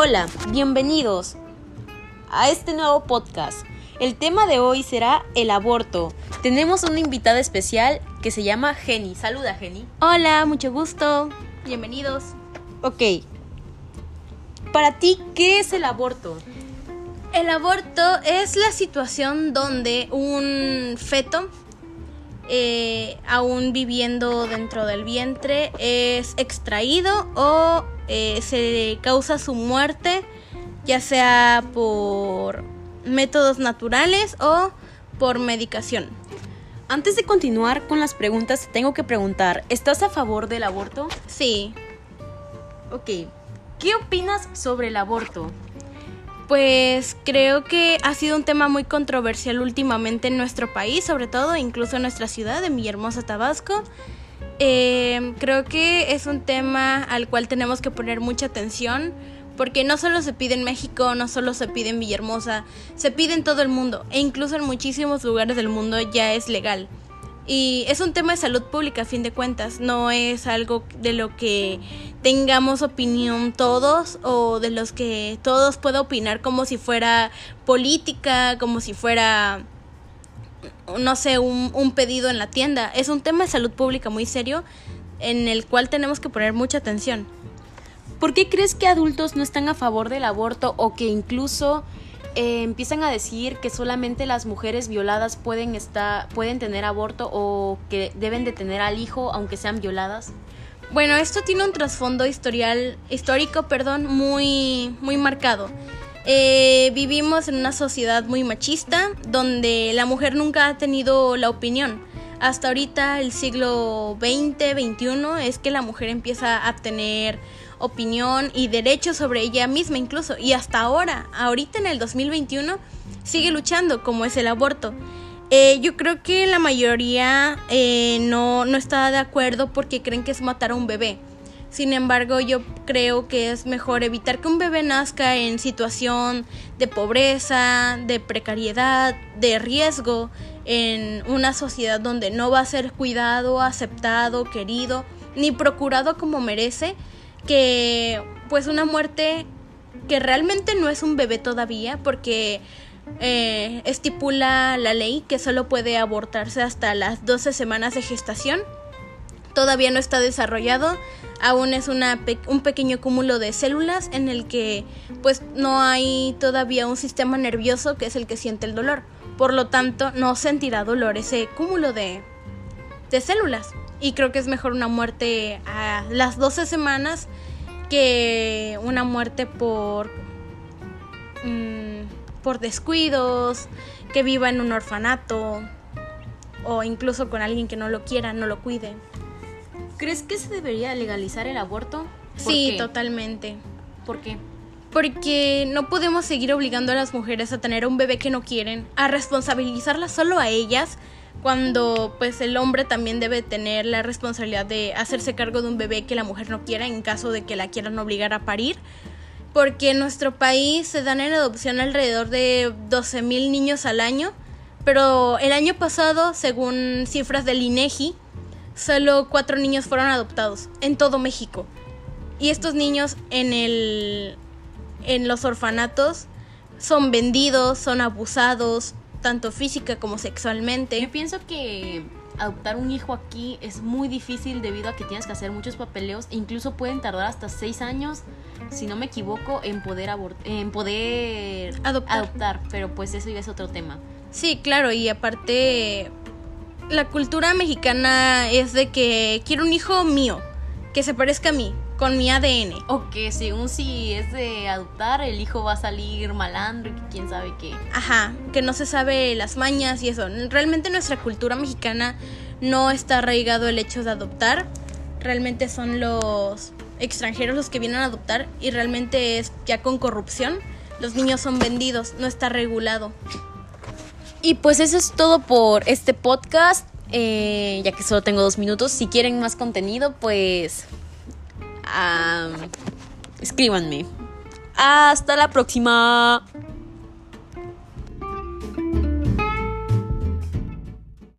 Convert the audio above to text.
Hola, bienvenidos a este nuevo podcast. El tema de hoy será el aborto. Tenemos una invitada especial que se llama Jenny. Saluda, Jenny. Hola, mucho gusto. Bienvenidos. Ok. Para ti, ¿qué es el aborto? El aborto es la situación donde un feto, eh, aún viviendo dentro del vientre, es extraído o eh, se causa su muerte, ya sea por métodos naturales o por medicación. Antes de continuar con las preguntas, tengo que preguntar, ¿estás a favor del aborto? Sí. Ok. ¿Qué opinas sobre el aborto? Pues creo que ha sido un tema muy controversial últimamente en nuestro país, sobre todo incluso en nuestra ciudad, en Villahermosa, Tabasco. Eh, creo que es un tema al cual tenemos que poner mucha atención porque no solo se pide en México, no solo se pide en Villahermosa, se pide en todo el mundo e incluso en muchísimos lugares del mundo ya es legal. Y es un tema de salud pública a fin de cuentas, no es algo de lo que tengamos opinión todos o de los que todos pueda opinar como si fuera política, como si fuera no sé, un, pedido en la tienda. Es un tema de salud pública muy serio en el cual tenemos que poner mucha atención. ¿Por qué crees que adultos no están a favor del aborto o que incluso eh, empiezan a decir que solamente las mujeres violadas pueden, estar, pueden tener aborto o que deben de tener al hijo aunque sean violadas? Bueno, esto tiene un trasfondo histórico perdón, muy, muy marcado. Eh, vivimos en una sociedad muy machista donde la mujer nunca ha tenido la opinión. Hasta ahorita, el siglo XX, XXI, es que la mujer empieza a tener opinión y derechos sobre ella misma incluso. Y hasta ahora, ahorita en el 2021, sigue luchando como es el aborto. Eh, yo creo que la mayoría eh, no, no está de acuerdo porque creen que es matar a un bebé. Sin embargo, yo creo que es mejor evitar que un bebé nazca en situación de pobreza, de precariedad, de riesgo, en una sociedad donde no va a ser cuidado, aceptado, querido, ni procurado como merece, que pues una muerte que realmente no es un bebé todavía, porque eh, estipula la ley que solo puede abortarse hasta las 12 semanas de gestación. Todavía no está desarrollado, aún es una un pequeño cúmulo de células en el que pues no hay todavía un sistema nervioso que es el que siente el dolor. Por lo tanto, no sentirá dolor ese cúmulo de, de células. Y creo que es mejor una muerte a las 12 semanas que una muerte por, mmm, por descuidos, que viva en un orfanato o incluso con alguien que no lo quiera, no lo cuide. ¿Crees que se debería legalizar el aborto? Sí, qué? totalmente. ¿Por qué? Porque no podemos seguir obligando a las mujeres a tener un bebé que no quieren, a responsabilizarlas solo a ellas, cuando pues el hombre también debe tener la responsabilidad de hacerse cargo de un bebé que la mujer no quiera en caso de que la quieran obligar a parir. Porque en nuestro país se dan en adopción alrededor de 12 mil niños al año, pero el año pasado, según cifras del INEGI, solo cuatro niños fueron adoptados en todo México. Y estos niños en, el, en los orfanatos son vendidos, son abusados, tanto física como sexualmente. Yo pienso que adoptar un hijo aquí es muy difícil debido a que tienes que hacer muchos papeleos e incluso pueden tardar hasta seis años, si no me equivoco, en poder, en poder adoptar. adoptar. Pero pues eso ya es otro tema. Sí, claro, y aparte la cultura mexicana es de que quiero un hijo mío, que se parezca a mí, con mi ADN. O que según si es de adoptar, el hijo va a salir malandro y quién sabe qué. Ajá, que no se sabe las mañas y eso. Realmente nuestra cultura mexicana no está arraigado el hecho de adoptar. Realmente son los extranjeros los que vienen a adoptar y realmente es ya con corrupción. Los niños son vendidos, no está regulado. Y pues eso es todo por este podcast. Eh, ya que solo tengo dos minutos. Si quieren más contenido, pues um, escríbanme. Hasta la próxima.